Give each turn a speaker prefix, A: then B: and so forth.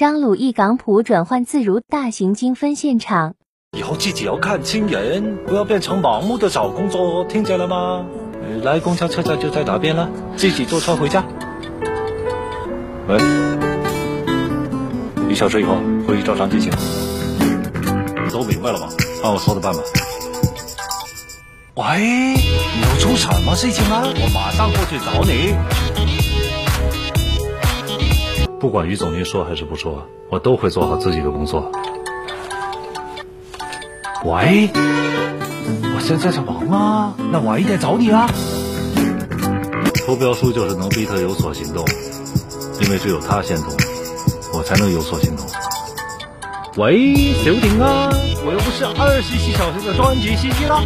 A: 张鲁一港普转换自如大型精分现场。
B: 以后自己要看清人，不要变成盲目的找工作，听见了吗？来公交车站就在哪边了，自己坐车回家。喂，一小时以后会议照常进行。
C: 都明白了吗？按我说的办吧。
B: 喂，你要出什么事情啊？我马上过去找你。
C: 不管于总监说还是不说，我都会做好自己的工作。
B: 喂，我现在在忙啊，那晚一点找你啊。
C: 投标书就是能逼他有所行动，因为只有他先动，我才能有所行动。
B: 喂，刘婷啊，我又不是二十四小时的专职司机啦。